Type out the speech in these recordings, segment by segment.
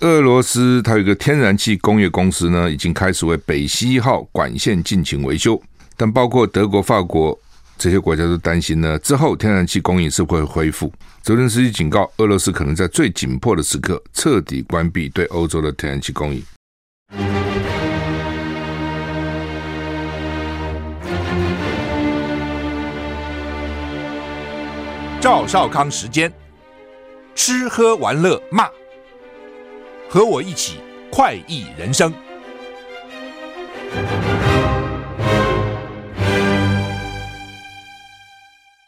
俄罗斯它有一个天然气工业公司呢，已经开始为北溪一号管线进行维修，但包括德国、法国这些国家都担心呢，之后天然气供应是会恢复。泽伦斯基警告，俄罗斯可能在最紧迫的时刻彻底关闭对欧洲的天然气供应。赵少康时间，吃喝玩乐骂。和我一起快意人生。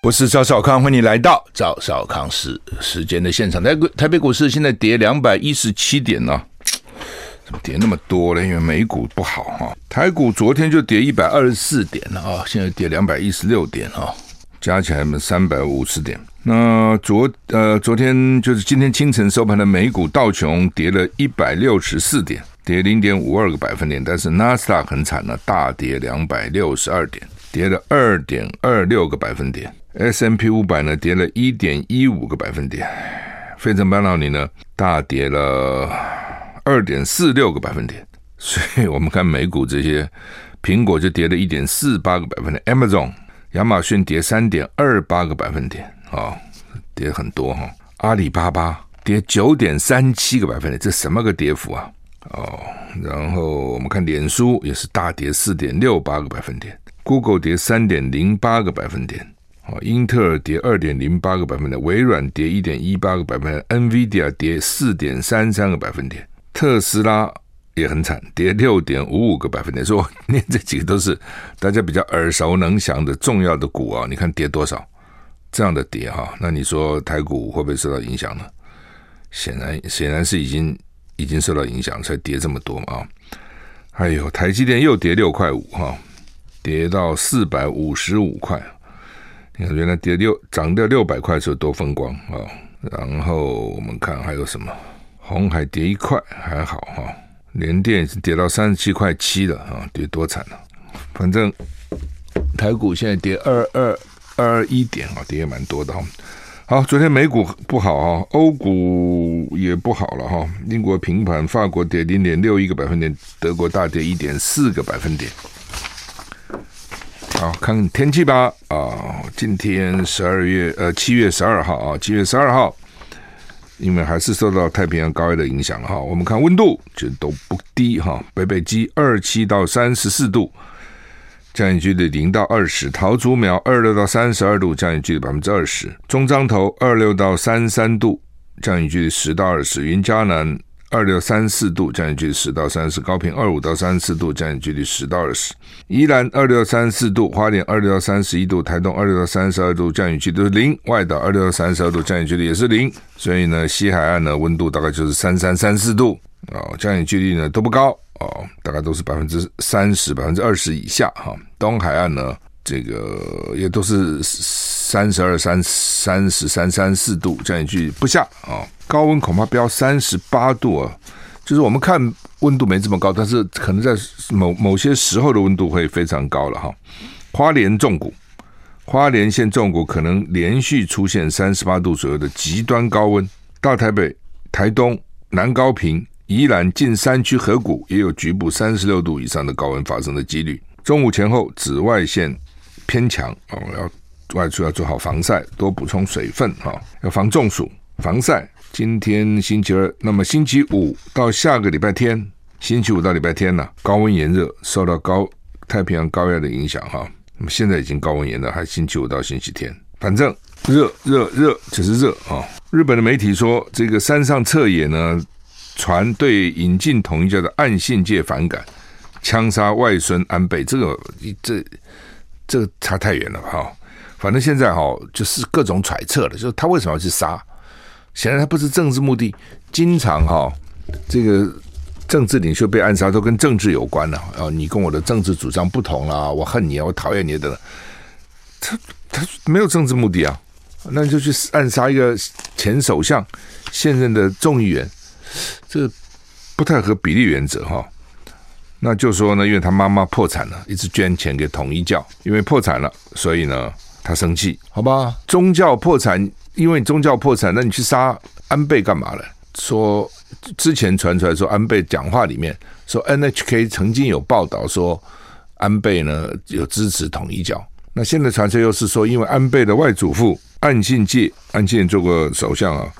我是赵少康，欢迎你来到赵少康时时间的现场。台台北股市现在跌两百一十七点呢，怎么跌那么多呢？因为美股不好哈。台股昨天就跌一百二十四点了啊，现在跌两百一十六点啊，加起来嘛三百五十点。那昨呃昨天就是今天清晨收盘的美股道琼跌了一百六十四点，跌零点五二个百分点，但是纳斯达很惨了，大跌两百六十二点，跌了二点二六个百分点。，S M P 五百呢跌了一点一五个百分点，费城半导体呢大跌了二点四六个百分点。所以我们看美股这些，苹果就跌了一点四八个百分点，Amazon 亚马逊跌三点二八个百分点。哦，跌很多哈！阿里巴巴跌九点三七个百分点，这什么个跌幅啊？哦，然后我们看脸书也是大跌四点六八个百分点，Google 跌三点零八个百分点，哦，英特尔跌二点零八个百分点，微软跌一点一八个百分点，NVIDIA 跌四点三三个百分点，特斯拉也很惨，跌六点五五个百分点。说念这几个都是大家比较耳熟能详的重要的股啊，你看跌多少？这样的跌哈，那你说台股会不会受到影响呢？显然，显然是已经已经受到影响，才跌这么多嘛。还有台积电又跌六块五哈，跌到四百五十五块。你看，原来跌六涨掉六百块的时候多风光啊。然后我们看还有什么，红海跌一块还好哈，联电是跌到三十七块七了啊，跌多惨了。反正台股现在跌二二。二一点啊，跌也蛮多的哈。好，昨天美股不好啊，欧股也不好了哈。英国平盘，法国跌零点六一个百分点，德国大跌一点四个百分点。好，看看天气吧啊，今天十二月呃七月十二号啊，七月十二号，因为还是受到太平洋高压的影响了哈。我们看温度就都不低哈，北北基二七到三十四度。降雨距离零到二十，桃竹苗二六到三十二度，降雨距离百分之二十；中彰投二六到三三度，降雨距离十到二十；云嘉南二六三四度，降雨距离十到三十；高屏二五到三十四度，降雨距离十到二十；宜兰二六三四度，花莲二六到三十一度，台东二六到三十二度，降雨距离都是零；外岛二六到三十二度，降雨距离也是零。所以呢，西海岸呢温度大概就是三三三四度。啊，降雨距离呢都不高。哦，大概都是百分之三十、百分之二十以下哈。东海岸呢，这个也都是三十二、三三十三、三四度这样一句不下啊。高温恐怕飙三十八度啊，就是我们看温度没这么高，但是可能在某某些时候的温度会非常高了哈。花莲重谷，花莲县重谷可能连续出现三十八度左右的极端高温。大台北、台东、南高屏。宜兰近山区河谷也有局部三十六度以上的高温发生的几率。中午前后紫外线偏强哦，要外出要做好防晒，多补充水分哈，要防中暑。防晒。今天星期二，那么星期五到下个礼拜天，星期五到礼拜天呢，高温炎热，受到高太平洋高压的影响哈。那么现在已经高温炎热，还星期五到星期天，反正热热热就是热啊。日本的媒体说，这个山上彻野呢。传对引进统一教的岸信介反感，枪杀外孙安倍，这个这这个差太远了哈。反正现在哈就是各种揣测了，就是他为什么要去杀？显然他不是政治目的。经常哈这个政治领袖被暗杀都跟政治有关了啊，你跟我的政治主张不同啦，我恨你啊，我讨厌你的。他他没有政治目的啊，那就去暗杀一个前首相，现任的众议员。这不太合比例原则哈，那就说呢，因为他妈妈破产了，一直捐钱给统一教，因为破产了，所以呢他生气，好吧？宗教破产，因为宗教破产，那你去杀安倍干嘛了？说之前传出来说安倍讲话里面说 NHK 曾经有报道说安倍呢有支持统一教，那现在传出又是说因为安倍的外祖父岸信介，岸信介做过首相啊，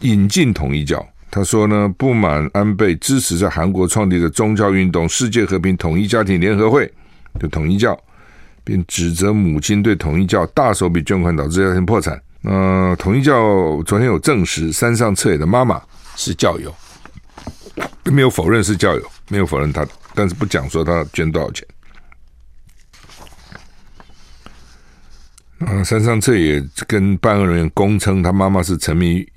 引进统一教。他说呢，不满安倍支持在韩国创立的宗教运动世界和平统一家庭联合会的统一教，并指责母亲对统一教大手笔捐款导致家庭破产。那、呃、统一教昨天有证实，山上彻也的妈妈是教友，并没有否认是教友，没有否认他，但是不讲说他捐多少钱。啊、山上彻也跟办案人员供称，他妈妈是沉迷于。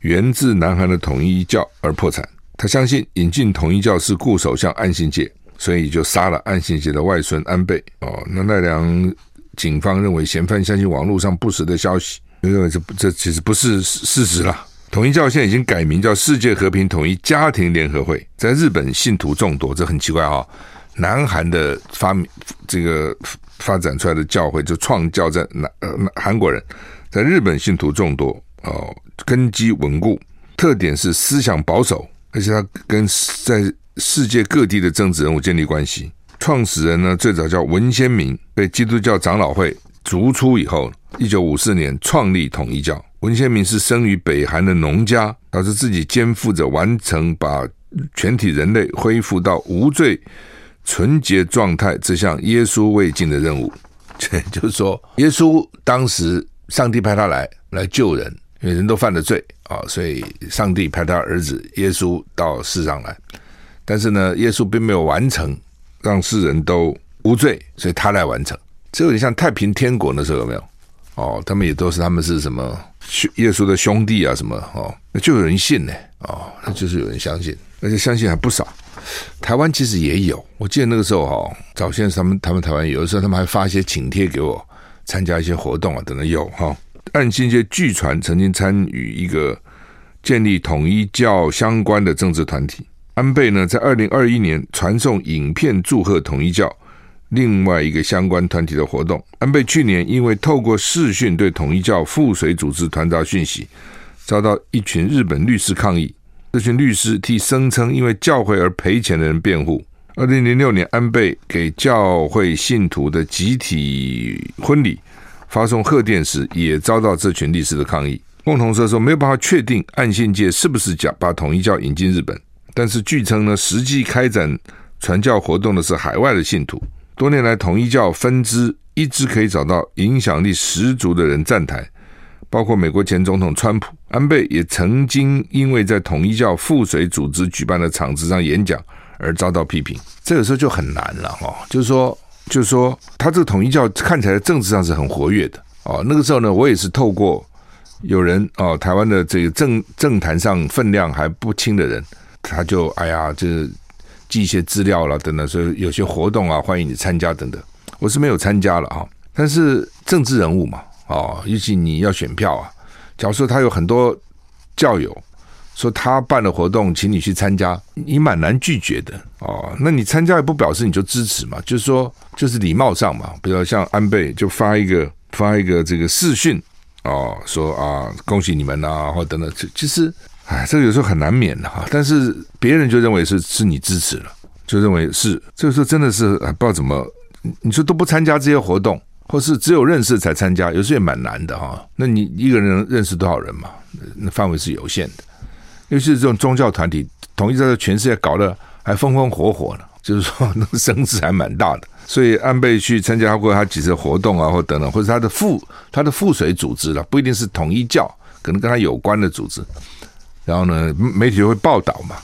源自南韩的统一教而破产，他相信引进统一教是顾首相岸信介，所以就杀了岸信介的外孙安倍。哦，那奈良警方认为嫌犯相信网络上不实的消息，认为这这其实不是事实了。统一教现在已经改名叫世界和平统一家庭联合会，在日本信徒众多，这很奇怪哈、南韩的发明这个发展出来的教会就创教在南呃韩国人，在日本信徒众多哦。根基稳固，特点是思想保守，而且他跟在世界各地的政治人物建立关系。创始人呢，最早叫文鲜明，被基督教长老会逐出以后，一九五四年创立统一教。文鲜明是生于北韩的农家，他是自己肩负着完成把全体人类恢复到无罪纯洁状态这项耶稣未尽的任务。这就是说，耶稣当时上帝派他来来救人。因为人都犯了罪啊，所以上帝派他儿子耶稣到世上来，但是呢，耶稣并没有完成让世人都无罪，所以他来完成。这有点像太平天国的时候有没有？哦，他们也都是他们是什么耶稣的兄弟啊什么哦，那就有人信呢哦，那就是有人相信，而且相信还不少。台湾其实也有，我记得那个时候哈，早先他们他们台湾有的时候他们还发一些请帖给我参加一些活动啊等等有哈。岸信介据传曾经参与一个建立统一教相关的政治团体。安倍呢，在二零二一年传送影片祝贺统一教另外一个相关团体的活动。安倍去年因为透过视讯对统一教附随组织传达讯息，遭到一群日本律师抗议。这群律师替声称因为教会而赔钱的人辩护。二零零六年，安倍给教会信徒的集体婚礼。发送贺电时，也遭到这群律师的抗议。共同社说没有办法确定岸信介是不是假把统一教引进日本，但是据称呢，实际开展传教活动的是海外的信徒。多年来，统一教分支一直可以找到影响力十足的人站台，包括美国前总统川普。安倍也曾经因为在统一教附水组织举办的场子上演讲而遭到批评。这个时候就很难了哈，就是说。就是说，他这个统一教看起来政治上是很活跃的哦。那个时候呢，我也是透过有人哦，台湾的这个政政坛上分量还不轻的人，他就哎呀，就是寄一些资料了等等，所以有些活动啊，欢迎你参加等等。我是没有参加了啊，但是政治人物嘛，哦，尤其你要选票啊。假如说他有很多教友。说他办的活动，请你去参加，你蛮难拒绝的哦。那你参加也不表示你就支持嘛，就是说，就是礼貌上嘛。比如像安倍就发一个发一个这个视讯哦，说啊恭喜你们啊，或等等。其实，哎，这个有时候很难免的哈。但是别人就认为是是你支持了，就认为是这个时候真的是不知道怎么，你说都不参加这些活动，或是只有认识才参加，有时候也蛮难的哈。那你一个人认识多少人嘛？那范围是有限的。尤其是这种宗教团体，统一在全世界搞了还风风火火的，就是说那个声势还蛮大的。所以安倍去参加过他几次活动啊，或等等，或者他的附他的附水组织了，不一定是统一教，可能跟他有关的组织。然后呢，媒体会报道嘛。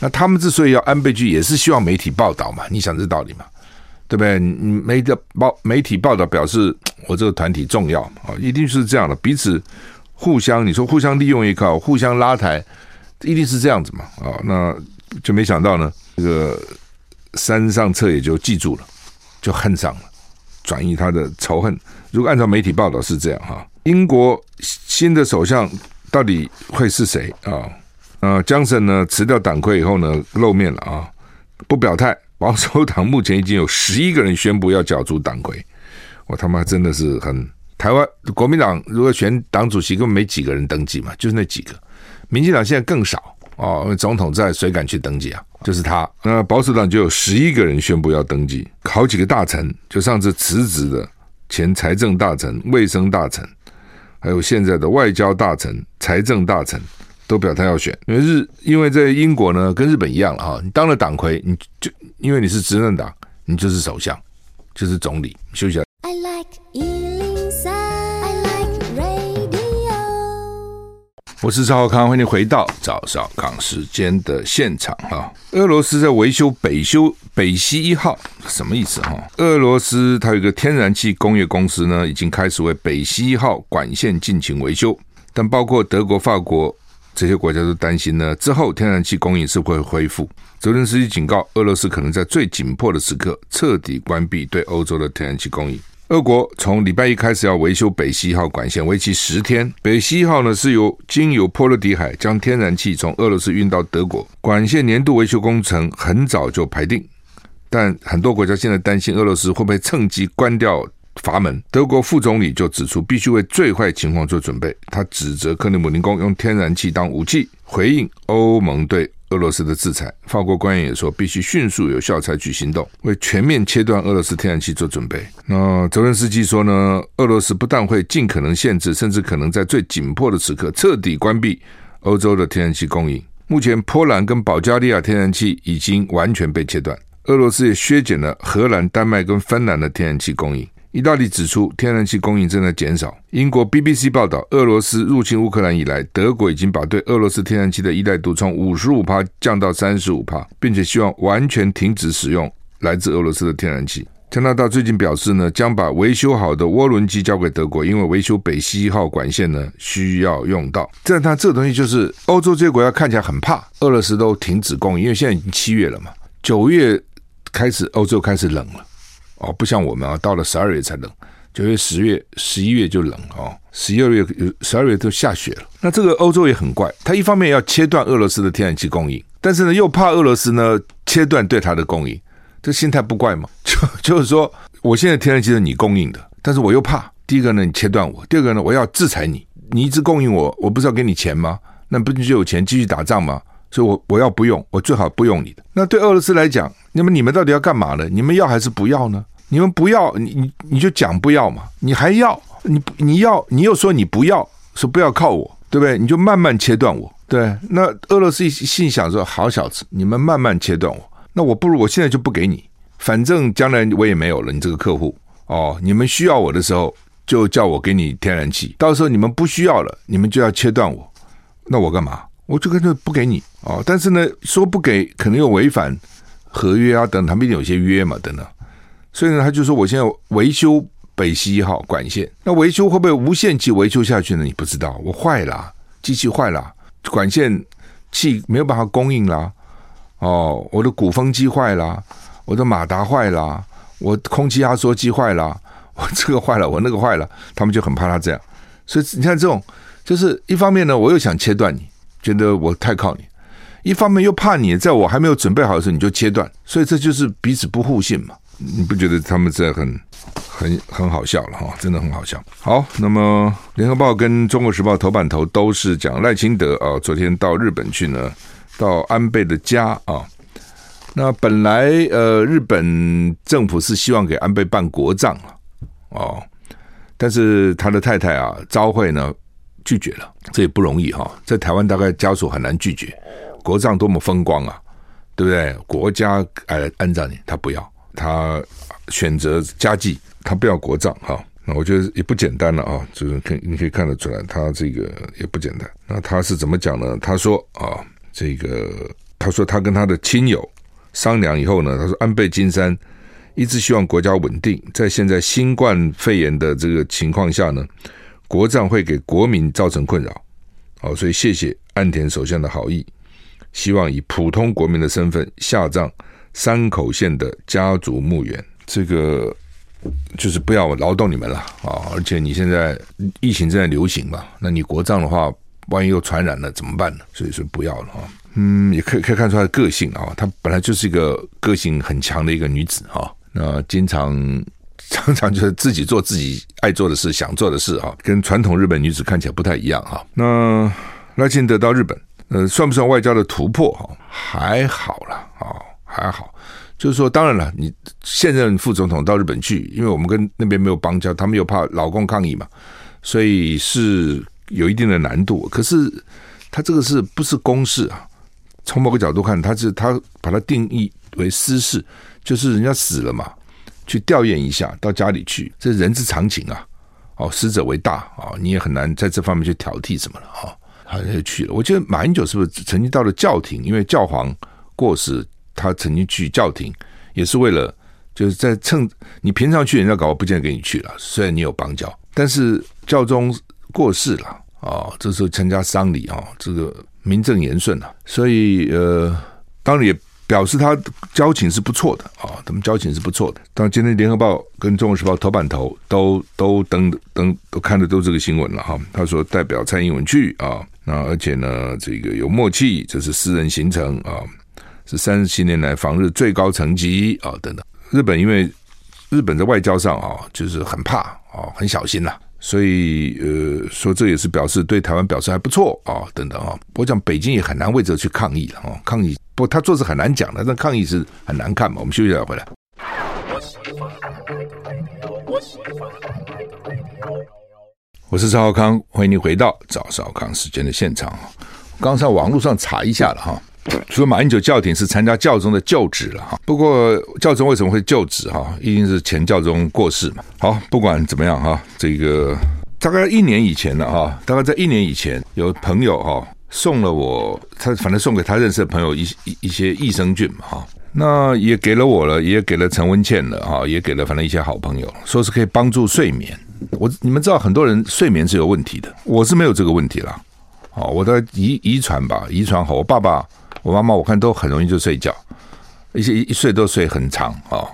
那他们之所以要安倍去，也是希望媒体报道嘛。你想这道理嘛？对不对？你媒的报媒体报道表示我这个团体重要啊，一定是这样的，彼此互相你说互相利用也好，互相拉抬。一定是这样子嘛？啊、那就没想到呢，这个山上彻也就记住了，就恨上了，转移他的仇恨。如果按照媒体报道是这样哈，英国新的首相到底会是谁啊？呃，强生呢辞掉党魁以后呢露面了啊，不表态。保守党目前已经有十一个人宣布要角逐党魁，我他妈真的是很台湾国民党如果选党主席，根本没几个人登记嘛，就是那几个。民进党现在更少哦，总统在，谁敢去登记啊？就是他。那保守党就有十一个人宣布要登记，好几个大臣，就上次辞职的前财政大臣、卫生大臣，还有现在的外交大臣、财政大臣，都表态要选。因为日，因为在英国呢，跟日本一样了哈，你当了党魁，你就因为你是执政党，你就是首相，就是总理。休息下我是赵少康，欢迎回到赵少康时间的现场哈。俄罗斯在维修北修北溪一号，什么意思哈？俄罗斯它有一个天然气工业公司呢，已经开始为北溪一号管线进行维修，但包括德国、法国这些国家都担心呢，之后天然气供应是会恢复。泽连斯基警告，俄罗斯可能在最紧迫的时刻彻底关闭对欧洲的天然气供应。俄国从礼拜一开始要维修北溪一号管线，为期十天。北溪一号呢是由经由波罗的海将天然气从俄罗斯运到德国，管线年度维修工程很早就排定，但很多国家现在担心俄罗斯会不会趁机关掉阀门。德国副总理就指出，必须为最坏情况做准备。他指责克里姆林宫用天然气当武器，回应欧盟对。俄罗斯的制裁，法国官员也说必须迅速有效采取行动，为全面切断俄罗斯天然气做准备。那泽伦斯基说呢，俄罗斯不但会尽可能限制，甚至可能在最紧迫的时刻彻底关闭欧洲的天然气供应。目前，波兰跟保加利亚天然气已经完全被切断，俄罗斯也削减了荷兰、丹麦跟芬兰的天然气供应。意大利指出，天然气供应正在减少。英国 BBC 报道，俄罗斯入侵乌克兰以来，德国已经把对俄罗斯天然气的依赖度从五十五帕降到三十五帕，并且希望完全停止使用来自俄罗斯的天然气。加拿大最近表示呢，将把维修好的涡轮机交给德国，因为维修北溪一号管线呢需要用到。这它这东西就是欧洲这些国家看起来很怕俄罗斯都停止供应，因为现在已经七月了嘛，九月开始欧洲开始冷了。哦，不像我们啊，到了十二月才冷，九月、十月、十一月就冷哦，十一二月、十二月都下雪了。那这个欧洲也很怪，他一方面要切断俄罗斯的天然气供应，但是呢又怕俄罗斯呢切断对他的供应，这心态不怪吗？就就是说，我现在天然气是你供应的，但是我又怕，第一个呢你切断我，第二个呢我要制裁你，你一直供应我，我不是要给你钱吗？那不就有钱继续打仗吗？所以我我要不用，我最好不用你的。那对俄罗斯来讲，那么你们到底要干嘛呢？你们要还是不要呢？你们不要，你你你就讲不要嘛，你还要，你你要，你又说你不要，说不要靠我，对不对？你就慢慢切断我，对。那俄罗斯心想说：好小子，你们慢慢切断我，那我不如我现在就不给你，反正将来我也没有了，你这个客户哦，你们需要我的时候就叫我给你天然气，到时候你们不需要了，你们就要切断我，那我干嘛？我就干脆不给你哦。但是呢，说不给可能又违反合约啊，等他们有些约嘛，等等。所以呢，他就说：“我现在维修北溪一号管线，那维修会不会无限期维修下去呢？你不知道，我坏了，机器坏了，管线气没有办法供应了。哦，我的鼓风机坏了，我的马达坏了，我空气压缩机坏了，我这个坏了，我那个坏了，他们就很怕他这样。所以你看，这种就是一方面呢，我又想切断你，觉得我太靠你；一方面又怕你在我还没有准备好的时候你就切断，所以这就是彼此不互信嘛。”你不觉得他们这很很很好笑了哈？真的很好笑。好，那么联合报跟中国时报头版头都是讲赖清德啊，昨天到日本去呢，到安倍的家啊。那本来呃，日本政府是希望给安倍办国葬啊，哦，但是他的太太啊，昭惠呢拒绝了，这也不容易哈，在台湾大概家属很难拒绝，国葬多么风光啊，对不对？国家哎安葬你，他不要。他选择家祭，他不要国葬哈。那我觉得也不简单了啊，就是可你可以看得出来，他这个也不简单。那他是怎么讲呢？他说啊，这个他说他跟他的亲友商量以后呢，他说安倍晋三一直希望国家稳定，在现在新冠肺炎的这个情况下呢，国葬会给国民造成困扰。好，所以谢谢岸田首相的好意，希望以普通国民的身份下葬。山口县的家族墓园，这个就是不要劳动你们了啊！而且你现在疫情正在流行嘛，那你国葬的话，万一又传染了怎么办呢？所以说不要了哈。嗯，也可以可以看出她的个性啊，她本来就是一个个性很强的一个女子哈。那经常 常常就是自己做自己爱做的事、想做的事哈，跟传统日本女子看起来不太一样哈。那赖清德到日本。呃，算不算外交的突破？哈，还好了啊，还好。就是说，当然了，你现任副总统到日本去，因为我们跟那边没有邦交，他们又怕老共抗议嘛，所以是有一定的难度。可是他这个是不是公事啊？从某个角度看，他是他把它定义为私事，就是人家死了嘛，去吊唁一下，到家里去，这人之常情啊。哦，死者为大啊，你也很难在这方面去挑剔什么了啊。他就去了。我记得马英九是不是曾经到了教廷？因为教皇过世。他曾经去教廷，也是为了就是在趁你平常去，人家搞我不见得给你去了。虽然你有绑脚，但是教宗过世了啊，这时候参加丧礼啊，这个名正言顺了。所以呃，当然也表示他交情是不错的啊，他们交情是不错的。当然今天联合报跟中国时报头版头都都登登都看的都这个新闻了哈。他说代表蔡英文去啊，那而且呢，这个有默契，这是私人行程啊。是三十七年来访日最高层级啊，等等。日本因为日本在外交上啊，就是很怕啊，很小心呐、所以呃，说这也是表示对台湾表示还不错啊，等等啊。我讲北京也很难为这去抗议了啊，抗议不，他做事很难讲的，但抗议是很难看嘛。我们休息一下回来。我是赵少康，欢迎你回到赵少康时间的现场。刚才网络上查一下了哈。说马英九教廷是参加教宗的就职了哈，不过教宗为什么会就职哈？一定是前教宗过世嘛。好，不管怎么样哈，这个大概一年以前了哈，大概在一年以前，有朋友哈送了我，他反正送给他认识的朋友一一一些益生菌嘛哈，那也给了我了，也给了陈文茜了哈，也给了反正一些好朋友，说是可以帮助睡眠。我你们知道很多人睡眠是有问题的，我是没有这个问题啦。哦，我的遗遗传吧，遗传好，我爸爸。我妈妈我看都很容易就睡觉，一些一睡都睡很长啊，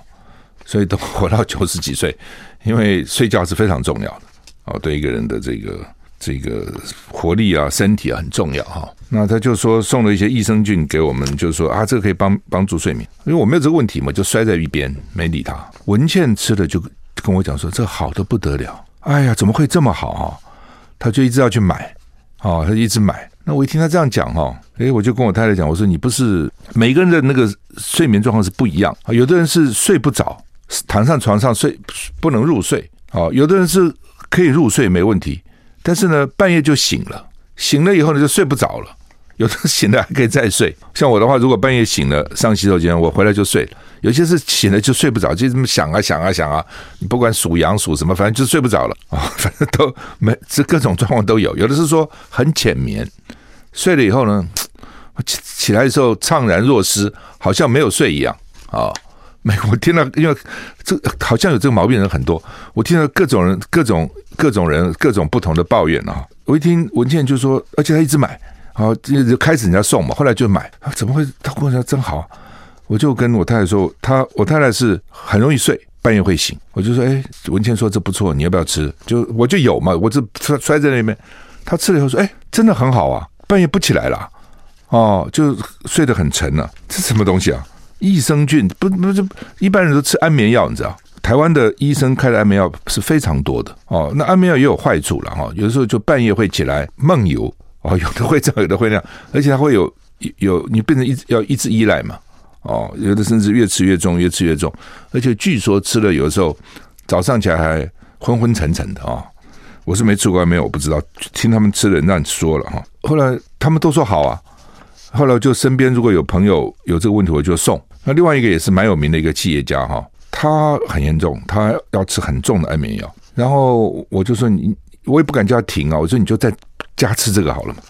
所以都活到九十几岁，因为睡觉是非常重要的哦，对一个人的这个这个活力啊、身体啊很重要哈。那他就说送了一些益生菌给我们，就是说啊，这个可以帮帮助睡眠，因为我没有这个问题嘛，就摔在一边没理他。文茜吃了就跟我讲说，这好的不得了，哎呀，怎么会这么好啊？他就一直要去买，哦，他一直买。那我一听他这样讲哈，诶，我就跟我太太讲，我说你不是每个人的那个睡眠状况是不一样，有的人是睡不着，躺上床上睡不能入睡。啊，有的人是可以入睡没问题，但是呢半夜就醒了，醒了以后呢就睡不着了，有的醒了还可以再睡，像我的话，如果半夜醒了上洗手间，我回来就睡了。有些是醒了就睡不着，就这么想啊想啊想啊，你不管属羊属什么，反正就睡不着了。啊，反正都没这各种状况都有，有的是说很浅眠。睡了以后呢，起起来的时候怅然若失，好像没有睡一样啊。没，我听到，因为这好像有这个毛病人很多，我听到各种人、各种各种人、各种不同的抱怨啊。我一听文倩就说，而且他一直买，啊，就开始人家送嘛，后来就买，啊，怎么会？他跟我说真好，我就跟我太太说，他我太太是很容易睡，半夜会醒，我就说，哎，文倩说这不错，你要不要吃？就我就有嘛，我就摔摔在那边，他吃了以后说，哎，真的很好啊。半夜不起来了，哦，就睡得很沉了，啊。这什么东西啊？益生菌不不是一般人都吃安眠药，你知道？台湾的医生开的安眠药是非常多的哦。那安眠药也有坏处了哈，有的时候就半夜会起来梦游哦，有的会这样，有的会那样，而且它会有有你变成一要一直依赖嘛哦，有的甚至越吃越重，越吃越重，而且据说吃了有的时候早上起来还昏昏沉沉的啊。哦我是没吃过，没有，我不知道。听他们吃的人那样说了哈。后来他们都说好啊。后来就身边如果有朋友有这个问题，我就送。那另外一个也是蛮有名的一个企业家哈，他很严重，他要吃很重的安眠药。然后我就说你，我也不敢叫他停啊。我说你就在家吃这个好了嘛。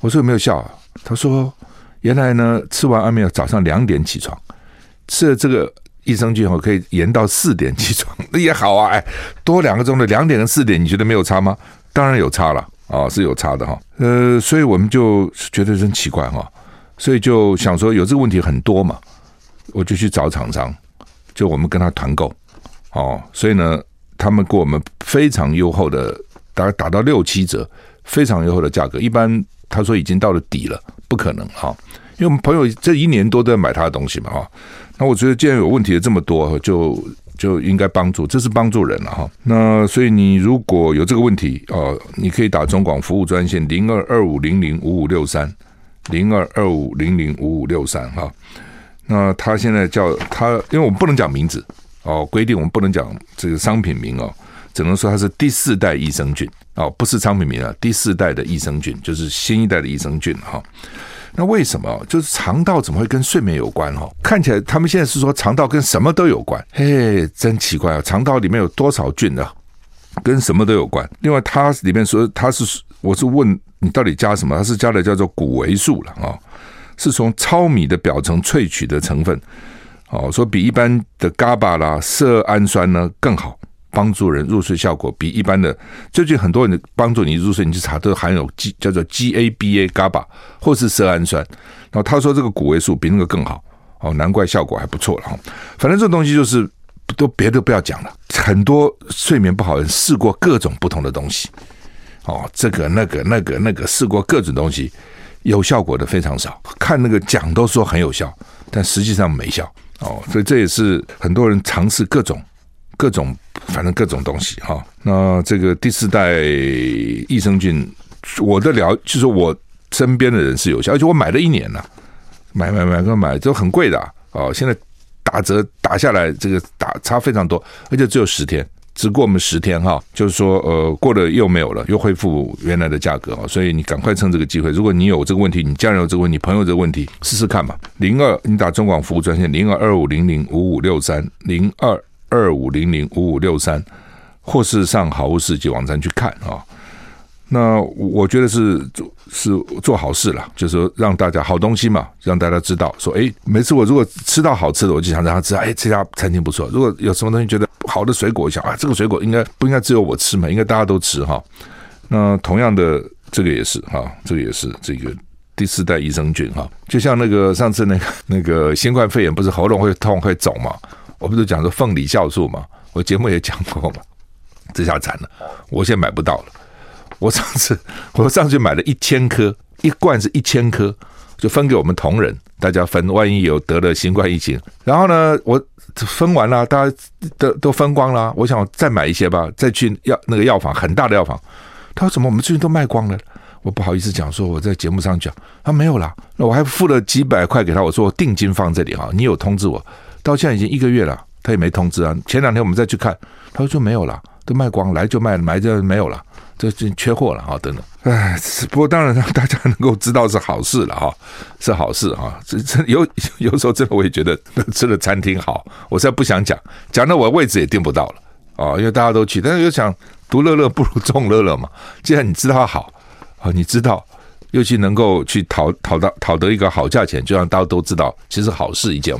我说有没有效啊？他说原来呢，吃完安眠药早上两点起床，吃了这个。益生菌后可以延到四点起床，那 也好啊，哎，多两个钟的两点跟四点，你觉得没有差吗？当然有差了啊，是有差的哈。呃，所以我们就觉得真奇怪哈，所以就想说有这个问题很多嘛，我就去找厂商，就我们跟他团购哦，所以呢，他们给我们非常优厚的，大概打到六七折，非常优厚的价格。一般他说已经到了底了，不可能哈，因为我们朋友这一年多都在买他的东西嘛哈。那我觉得，既然有问题的这么多，就就应该帮助，这是帮助人了哈。那所以你如果有这个问题哦，你可以打中广服务专线零二二五零零五五六三零二二五零零五五六三哈。那他现在叫他，因为我们不能讲名字哦，规定我们不能讲这个商品名哦，只能说他是第四代益生菌哦，不是商品名啊，第四代的益生菌就是新一代的益生菌哈。那为什么就是肠道怎么会跟睡眠有关哈？看起来他们现在是说肠道跟什么都有关，嘿，真奇怪啊！肠道里面有多少菌呢？跟什么都有关。另外，它里面说它是，我是问你到底加什么？它是加的叫做谷维素了啊，是从糙米的表层萃取的成分，哦，说比一般的 GABA 啦、色氨酸呢更好。帮助人入睡效果比一般的，最近很多人帮助你入睡，你去查都含有 G 叫做 GABA GABA 或是色氨酸，然后他说这个谷维素比那个更好，哦，难怪效果还不错了哈。反正这东西就是都别的不要讲了，很多睡眠不好的人试过各种不同的东西，哦，这个那个那个那个试过各种东西，有效果的非常少，看那个讲都说很有效，但实际上没效哦，所以这也是很多人尝试各种。各种反正各种东西哈，那这个第四代益生菌，我的了就是我身边的人是有效，而且我买了一年了，买买买个买都很贵的哦。现在打折打下来，这个打差非常多，而且只有十天，只过我们十天哈，就是说呃过了又没有了，又恢复原来的价格啊，所以你赶快趁这个机会，如果你有这个问题，你家人有这个问题，朋友这个问题，试试看吧。零二，你打中广服务专线零二二五零零五五六三零二。二五零零五五六三，或是上好物市集网站去看啊。那我觉得是做是做好事了，就是说让大家好东西嘛，让大家知道说，哎，每次我如果吃到好吃的，我就想让他知道，哎，这家餐厅不错。如果有什么东西觉得好的水果，我想啊，这个水果应该不应该只有我吃嘛，应该大家都吃哈。那同样的，这个也是哈，这个也是这个第四代益生菌哈，就像那个上次那个那个新冠肺炎，不是喉咙会痛会肿嘛？我不是讲说凤梨酵素嘛？我节目也讲过嘛。这下惨了，我现在买不到了。我上次我上次买了一千颗，一罐是一千颗，就分给我们同仁，大家分。万一有得了新冠疫情，然后呢，我分完了，大家都都分光了。我想再买一些吧，再去药那个药房，很大的药房。他说怎么我们最近都卖光了？我不好意思讲，说我在节目上讲，他没有了。那我还付了几百块给他，我说我定金放这里哈，你有通知我。到现在已经一个月了，他也没通知啊。前两天我们再去看，他说就没有了，都卖光，来就卖，买就没有了，这就缺货了哈。等等，哎，不过当然让大家能够知道是好事了哈，是好事哈。这这有有时候真的我也觉得 吃的餐厅好，我现在不想讲，讲到我位置也订不到了啊，因为大家都去，但是又想独乐乐不如众乐乐嘛。既然你知道它好啊，你知道又去能够去讨讨到讨得一个好价钱，就让大家都知道，其实好事一件。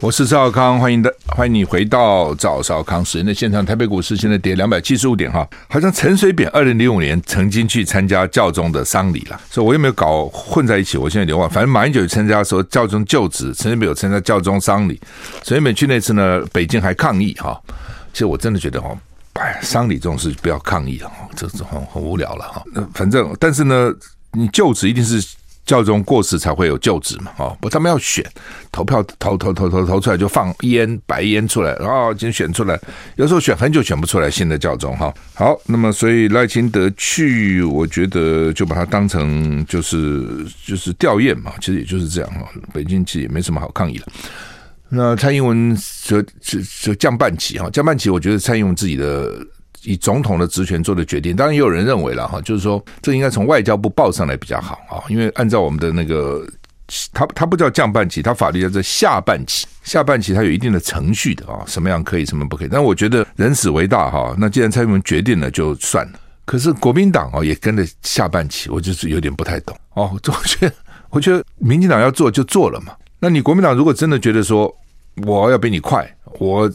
我是赵康，欢迎的欢迎你回到赵少康时间的现场。台北股市现在跌两百七十五点哈，好像陈水扁二零零五年曾经去参加教宗的丧礼了，所以我又没有搞混在一起。我现在有点忘，反正马英九参加说教宗就职，陈水扁有参加教宗丧礼。陈水扁去那次呢，北京还抗议哈。其实我真的觉得哈，哎，丧礼这种事不要抗议了哈，这种很很无聊了哈。那反正，但是呢，你就职一定是。教宗过世才会有就职嘛，哦，不，他们要选投票投投投投投出来就放烟白烟出来，然后已经选出来，有时候选很久选不出来新的教宗哈。好，那么所以赖清德去，我觉得就把它当成就是就是吊唁嘛，其实也就是这样哈。北京其实也没什么好抗议的。那蔡英文就就就降半旗哈，降半旗，我觉得蔡英文自己的。以总统的职权做的决定，当然也有人认为了哈，就是说这应该从外交部报上来比较好啊，因为按照我们的那个，他他不叫降半旗，他法律叫做下半旗，下半旗它有一定的程序的啊，什么样可以，什么不可以。但我觉得人死为大哈，那既然蔡英文决定了就算了。可是国民党哦也跟着下半旗，我就是有点不太懂哦。我觉得我觉得民进党要做就做了嘛，那你国民党如果真的觉得说我要比你快，我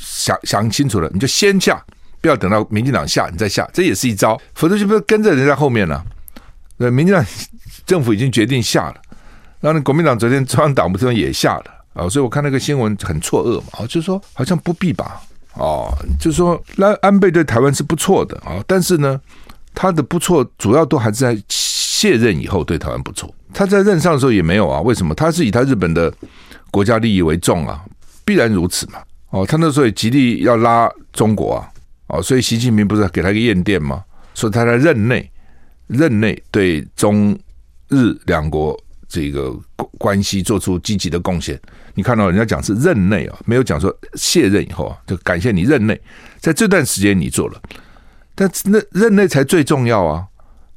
想想清楚了，你就先下。不要等到民进党下，你再下，这也是一招，否则就不要跟着人家后面了。那，民进党政府已经决定下了，然后国民党昨天中央党部这边也下了。啊，所以我看那个新闻很错愕嘛，啊，就说好像不必吧，哦，就说那安倍对台湾是不错的。啊，但是呢，他的不错主要都还是在卸任以后对台湾不错，他在任上的时候也没有啊，为什么？他是以他日本的国家利益为重啊，必然如此嘛，哦，他那时候也极力要拉中国啊。哦，所以习近平不是给他一个唁电吗？说他在任内任内对中日两国这个关系做出积极的贡献。你看到人家讲是任内啊，没有讲说卸任以后啊，就感谢你任内在这段时间你做了，但那任内才最重要啊！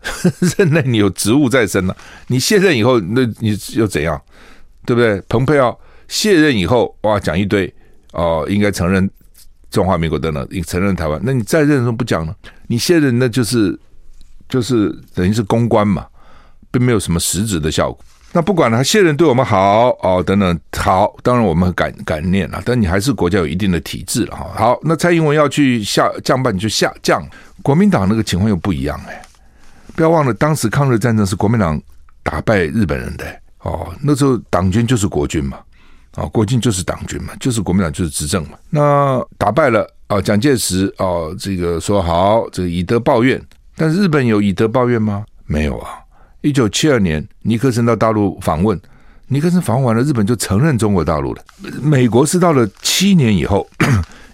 任内你有职务在身呢，你卸任以后，那你又怎样？对不对？蓬佩奥卸任以后，哇，讲一堆哦，应该承认中华民国等等，你承认台湾，那你在任的时候不讲呢？你卸任那就是就是等于是公关嘛，并没有什么实质的效果。那不管他卸任对我们好哦，等等好，当然我们感感念了，但你还是国家有一定的体制了哈。好，那蔡英文要去下降半，你就下降。国民党那个情况又不一样哎，不要忘了，当时抗日战争是国民党打败日本人的哦，那时候党军就是国军嘛，啊，国军就是党军嘛，就是国民党就是执政嘛。那打败了啊，蒋介石哦，这个说好，这个以德报怨，但是日本有以德报怨吗？没有啊。一九七二年，尼克森到大陆访问，尼克森访问完了，日本就承认中国大陆了。美国是到了七年以后，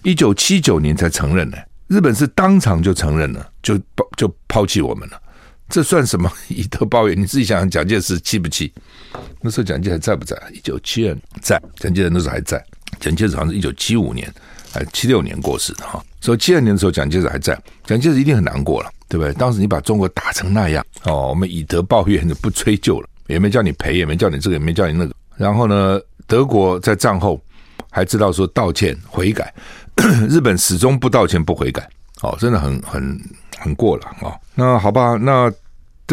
一九七九年才承认的。日本是当场就承认了，就抛就抛弃我们了。这算什么以德报怨？你自己想想，蒋介石气不气？那时候蒋介石还在不在？一九七二年在，蒋介石那时候还在。蒋介石好像是一九七五年还七六年过世的哈。所以七二年的时候，蒋介石还在，蒋介石一定很难过了。对不对？当时你把中国打成那样哦，我们以德报怨就不追究了，也没叫你赔，也没叫你这个，也没叫你那个。然后呢，德国在战后还知道说道歉悔改，日本始终不道歉不悔改，哦，真的很很很过了啊、哦。那好吧，那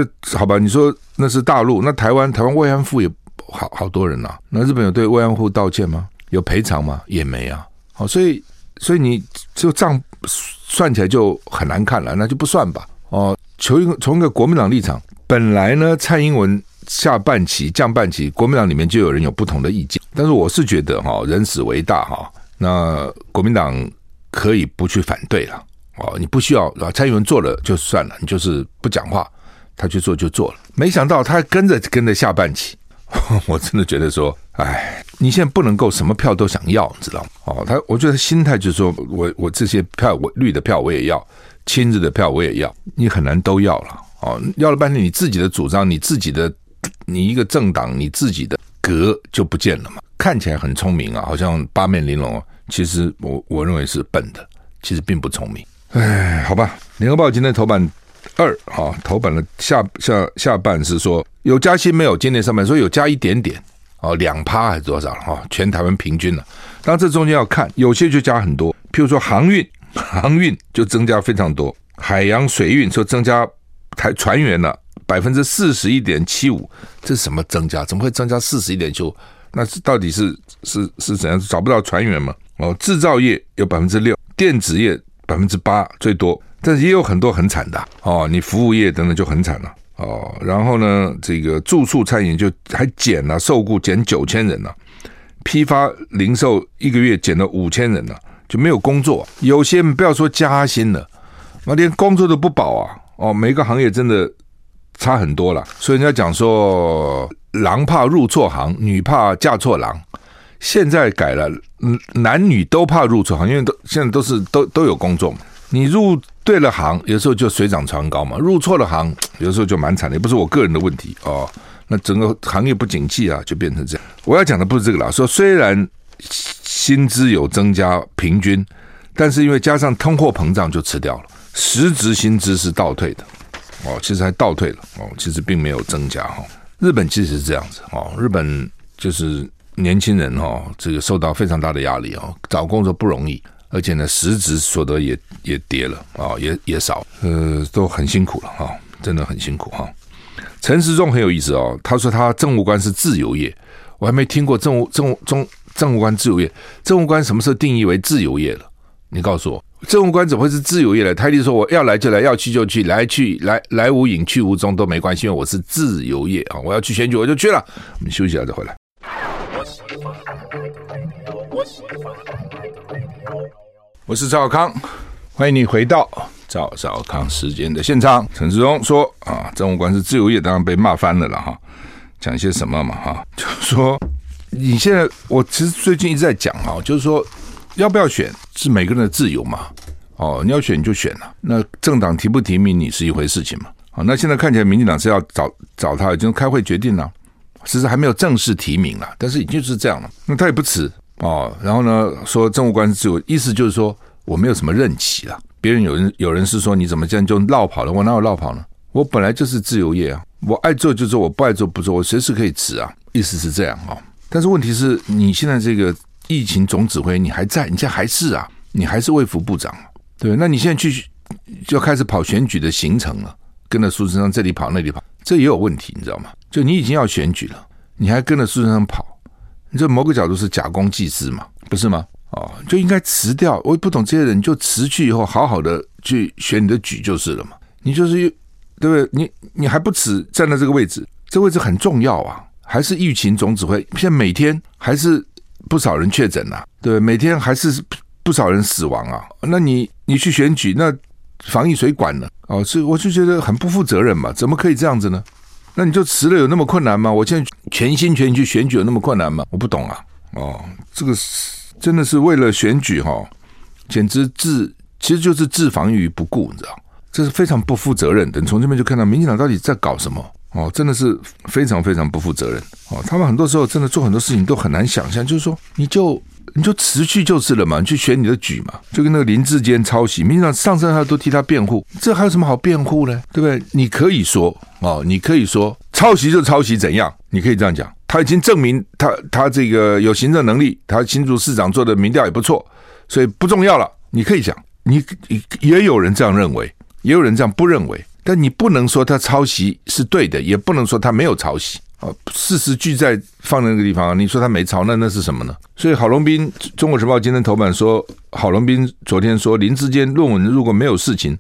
这好吧，你说那是大陆，那台湾台湾慰安妇也好好多人呐、啊。那日本有对慰安妇道歉吗？有赔偿吗？也没啊。好、哦，所以所以你就账。算起来就很难看了，那就不算吧。哦，从一个从一个国民党立场，本来呢，蔡英文下半旗降半旗，国民党里面就有人有不同的意见。但是我是觉得哈，人死为大哈，那国民党可以不去反对了。哦，你不需要啊，蔡英文做了就算了，你就是不讲话，他去做就做了。没想到他跟着跟着下半旗，我真的觉得说，哎。你现在不能够什么票都想要，你知道吗？哦，他我觉得心态就是说我我这些票我绿的票我也要，亲日的票我也要，你很难都要了哦。要了半天，你自己的主张，你自己的你一个政党，你自己的格就不见了嘛。看起来很聪明啊，好像八面玲珑，其实我我认为是笨的，其实并不聪明。哎，好吧，《联合报》今天头版二啊，头版的下下下半是说有加薪没有？今年上半说有加一点点。哦，两趴还是多少了？哈，全台湾平均了。当，这中间要看，有些就加很多。譬如说航运，航运就增加非常多。海洋水运说增加台船员了百分之四十一点七五，这是什么增加？怎么会增加四十一点七五？那是到底是是是怎样？找不到船员吗？哦，制造业有百分之六，电子业百分之八最多，但是也有很多很惨的哦，你服务业等等就很惨了。哦，然后呢，这个住宿餐饮就还减了，受雇减九千人了，批发零售一个月减了五千人了，就没有工作。有些不要说加薪了，那连工作都不保啊！哦，每个行业真的差很多了。所以人家讲说，狼怕入错行，女怕嫁错郎。现在改了，嗯男女都怕入错行，因为都现在都是都都有工作嘛。你入对了行，有时候就水涨船高嘛；入错了行，有时候就蛮惨的。也不是我个人的问题哦，那整个行业不景气啊，就变成这样。我要讲的不是这个啦，说虽然薪资有增加平均，但是因为加上通货膨胀就吃掉了，实质薪资是倒退的哦，其实还倒退了哦，其实并没有增加哈。日本其实是这样子哦，日本就是年轻人哈，这个受到非常大的压力哦，找工作不容易。而且呢，实质所得也也跌了啊，也也少，呃，都很辛苦了哈，真的很辛苦哈。陈时中很有意思哦，他说他政务官是自由业，我还没听过政务政务中政务官自由业，政务官什么时候定义为自由业了？你告诉我，政务官怎么会是自由业呢？他一定说我要来就来，要去就去，来去来来无影去无踪都没关系，因为我是自由业啊，我要去选举我就去了。我们休息一下再回来。我是赵少康，欢迎你回到赵少康时间的现场。陈志忠说：“啊，政务官是自由业，当然被骂翻了了哈。讲些什么嘛哈？就是说，你现在我其实最近一直在讲哈，就是说，要不要选是每个人的自由嘛。哦，你要选你就选了、那政党提不提名你是一回事情嘛？好，那现在看起来民进党是要找找他，已经开会决定了，其实还没有正式提名了，但是已经是这样了。那他也不辞哦，然后呢说政务官自由，意思就是说我没有什么任期了。别人有人有人是说你怎么这样就落跑了？我哪有落跑呢？我本来就是自由业啊，我爱做就做，我不爱做不做，我随时可以辞啊。意思是这样啊，但是问题是你现在这个疫情总指挥你还在，你现在还是啊，你还是卫福部长，对，那你现在去就开始跑选举的行程了，跟着苏贞昌这里跑那里跑，这也有问题，你知道吗？就你已经要选举了，你还跟着苏贞昌跑，你这某个角度是假公济私嘛，不是吗？哦，就应该辞掉。我也不懂这些人，就辞去以后，好好的去选你的举就是了嘛。你就是对不对？你你还不辞站在这个位置，这位置很重要啊。还是疫情总指挥，现在每天还是不少人确诊呐，对，每天还是不少人死亡啊。那你你去选举，那防疫谁管呢？哦，所以我就觉得很不负责任嘛。怎么可以这样子呢？那你就辞了有那么困难吗？我现在全心全意去选举有那么困难吗？我不懂啊。哦，这个是。真的是为了选举哈，简直置其实就是置防于不顾，你知道？这是非常不负责任的。你从这边就看到民进党到底在搞什么哦，真的是非常非常不负责任哦。他们很多时候真的做很多事情都很难想象，就是说你就你就辞去就是了嘛，你去选你的举嘛，就跟那个林志坚抄袭，民进党上上下都替他辩护，这还有什么好辩护呢？对不对？你可以说哦，你可以说抄袭就抄袭，怎样？你可以这样讲。他已经证明他他这个有行政能力，他新竹市长做的民调也不错，所以不重要了。你可以讲，你也有人这样认为，也有人这样不认为，但你不能说他抄袭是对的，也不能说他没有抄袭啊。事实俱在放在那个地方，你说他没抄，那那是什么呢？所以郝龙斌，《中国时报》今天头版说，郝龙斌昨天说林志坚论文如果没有事情，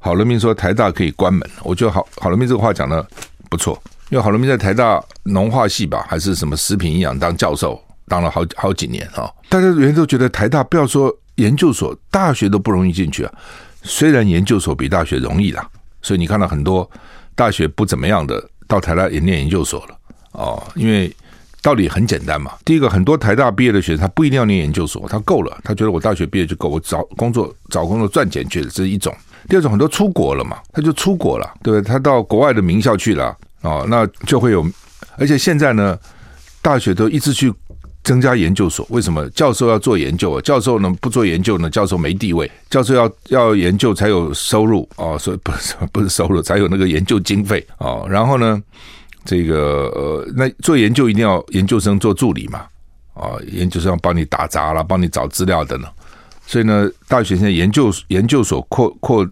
郝龙斌说台大可以关门。我觉得郝郝龙斌这个话讲的不错。因为郝龙斌在台大农化系吧，还是什么食品营养当教授，当了好好几年啊。大家原来都觉得台大不要说研究所，大学都不容易进去啊。虽然研究所比大学容易啦，所以你看到很多大学不怎么样的到台大也念研究所了哦。因为道理很简单嘛。第一个，很多台大毕业的学生他不一定要念研究所，他够了，他觉得我大学毕业就够，我找工作找工作赚钱去了，这是一种。第二种，很多出国了嘛，他就出国了，对不对？他到国外的名校去了。哦，那就会有，而且现在呢，大学都一直去增加研究所。为什么？教授要做研究啊？教授呢不做研究呢？教授没地位。教授要要研究才有收入哦，所以不是不是收入，才有那个研究经费哦。然后呢，这个呃，那做研究一定要研究生做助理嘛？啊、研究生要帮你打杂了，帮你找资料的呢。所以呢，大学现在研究研究所扩扩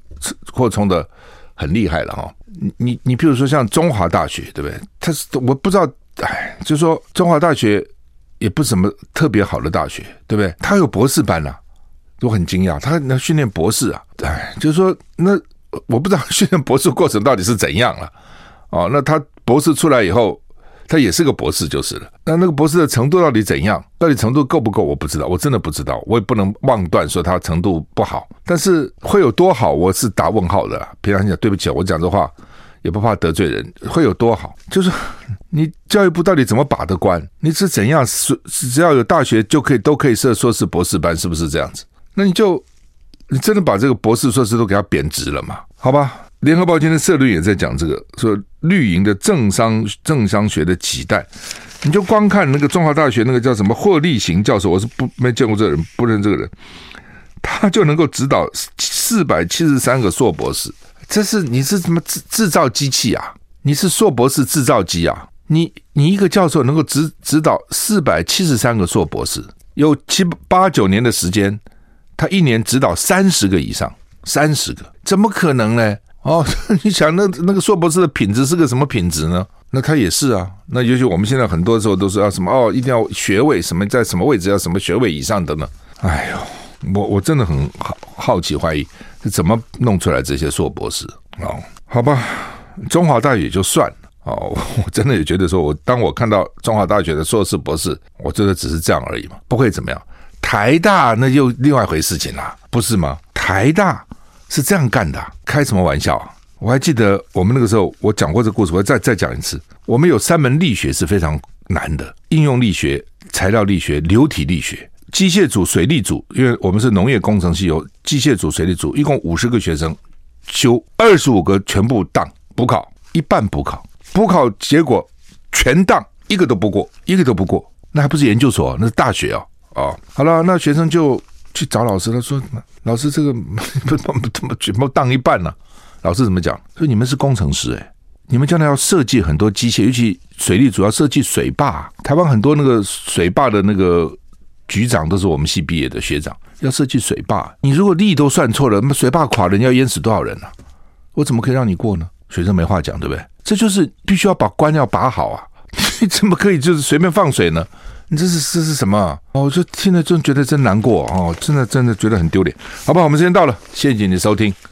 扩充的很厉害了哈。你你你，比如说像中华大学，对不对？他是我不知道，哎，就是说中华大学也不是什么特别好的大学，对不对？他有博士班呐、啊，我很惊讶，他那训练博士啊，哎，就是说那我不知道训练博士过程到底是怎样了，哦，那他博士出来以后。他也是个博士就是了，那那个博士的程度到底怎样？到底程度够不够？我不知道，我真的不知道，我也不能妄断说他程度不好。但是会有多好，我是打问号的。平常讲，对不起，我讲这话也不怕得罪人。会有多好？就是你教育部到底怎么把的关？你是怎样？是只要有大学就可以都可以设硕士、博士班，是不是这样子？那你就你真的把这个博士、硕士都给他贬值了嘛？好吧。联合报今天社论也在讲这个，说绿营的政商政商学的几代，你就光看那个中华大学那个叫什么霍立行教授，我是不没见过这个人，不认这个人，他就能够指导四百七十三个硕博士，这是你是什么制制造机器啊？你是硕博士制造机啊？你你一个教授能够指指导四百七十三个硕博士，有七八九年的时间，他一年指导三十个以上，三十个，怎么可能呢？哦，你想那那个硕博士的品质是个什么品质呢？那他也是啊。那尤其我们现在很多时候都是要什么哦，一定要学位什么，在什么位置要什么学位以上的呢？哎呦，我我真的很好好奇怀疑是怎么弄出来这些硕博士哦？好吧，中华大学也就算了哦，我真的也觉得说，我当我看到中华大学的硕士博士，我觉得只是这样而已嘛，不会怎么样。台大那又另外一回事情啦，不是吗？台大。是这样干的，开什么玩笑啊！我还记得我们那个时候，我讲过这个故事，我再再讲一次。我们有三门力学是非常难的：应用力学、材料力学、流体力学。机械组、水利组，因为我们是农业工程系，有机械组、水利组，一共五十个学生，修二十五个全部当补考，一半补考，补考结果全当，一个都不过，一个都不过，那还不是研究所，那是大学啊！哦，好了，那学生就去找老师，他说：“老师，这个 不不怎么全部当一半呢、啊？”老师怎么讲？说你们是工程师诶，你们将来要设计很多机械，尤其水利主要设计水坝。台湾很多那个水坝的那个局长都是我们系毕业的学长，要设计水坝。你如果力都算错了，那么水坝垮了，你要淹死多少人呢、啊？我怎么可以让你过呢？学生没话讲，对不对？这就是必须要把关要把好啊！你 怎么可以就是随便放水呢？你这是这是什么？哦，我就听了就觉得真难过哦，真的真的觉得很丢脸。好吧，我们时间到了，谢谢你的收听。